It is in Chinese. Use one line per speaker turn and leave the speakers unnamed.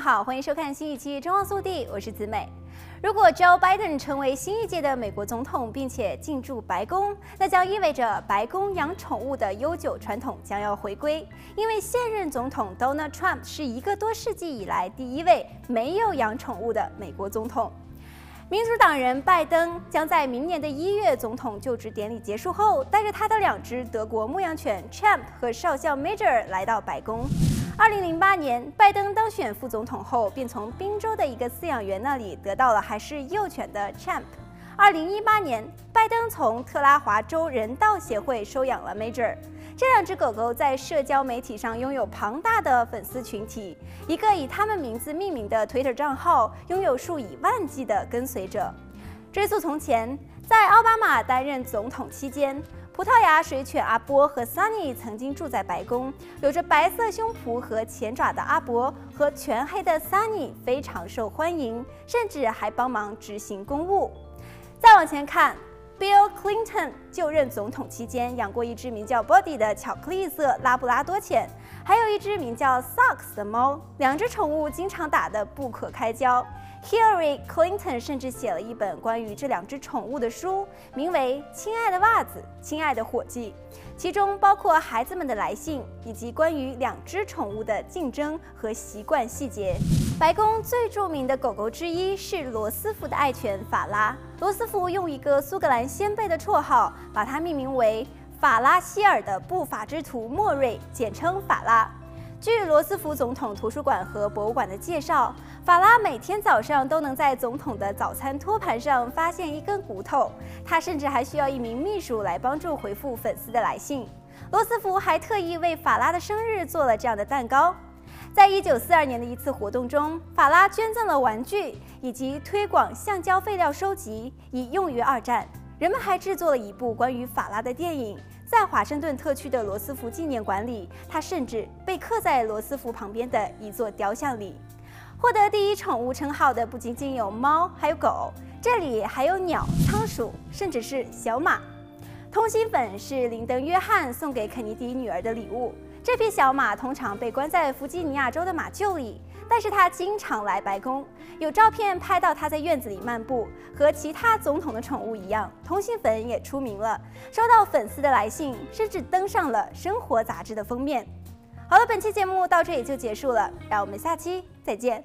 好，欢迎收看新一期《中望速递》，我是子美。如果 Joe Biden 成为新一届的美国总统，并且进驻白宫，那将意味着白宫养宠物的悠久传统将要回归。因为现任总统 Donald Trump 是一个多世纪以来第一位没有养宠物的美国总统。民主党人拜登将在明年的一月总统就职典礼结束后，带着他的两只德国牧羊犬 Champ 和少校 Major 来到白宫。二零零八年，拜登当选副总统后，便从宾州的一个饲养员那里得到了还是幼犬的 Champ。二零一八年，拜登从特拉华州人道协会收养了 Major。这两只狗狗在社交媒体上拥有庞大的粉丝群体，一个以它们名字命名的 Twitter 账号拥有数以万计的跟随者。追溯从前，在奥巴马担任总统期间，葡萄牙水犬阿波和 Sunny 曾经住在白宫。有着白色胸脯和前爪的阿波和全黑的 Sunny 非常受欢迎，甚至还帮忙执行公务。再往前看。Bill Clinton 就任总统期间，养过一只名叫 Buddy 的巧克力色拉布拉多犬，还有一只名叫 Socks 的猫。两只宠物经常打得不可开交。Hillary Clinton 甚至写了一本关于这两只宠物的书，名为《亲爱的袜子，亲爱的伙计》，其中包括孩子们的来信以及关于两只宠物的竞争和习惯细节。白宫最著名的狗狗之一是罗斯福的爱犬法拉。罗斯福用一个苏格兰先辈的绰号，把它命名为法拉希尔的不法之徒莫瑞，简称法拉。据罗斯福总统图书馆和博物馆的介绍，法拉每天早上都能在总统的早餐托盘上发现一根骨头。他甚至还需要一名秘书来帮助回复粉丝的来信。罗斯福还特意为法拉的生日做了这样的蛋糕。在一九四二年的一次活动中，法拉捐赠了玩具以及推广橡胶废料收集，以用于二战。人们还制作了一部关于法拉的电影。在华盛顿特区的罗斯福纪念馆里，它甚至被刻在罗斯福旁边的一座雕像里。获得第一宠物称号的不仅仅有猫，还有狗，这里还有鸟、仓鼠，甚至是小马。通心粉是林登·约翰送给肯尼迪女儿的礼物。这匹小马通常被关在弗吉尼亚州的马厩里，但是他经常来白宫。有照片拍到他在院子里漫步，和其他总统的宠物一样。通心粉也出名了，收到粉丝的来信，甚至登上了生活杂志的封面。好了，本期节目到这里就结束了，让我们下期再见。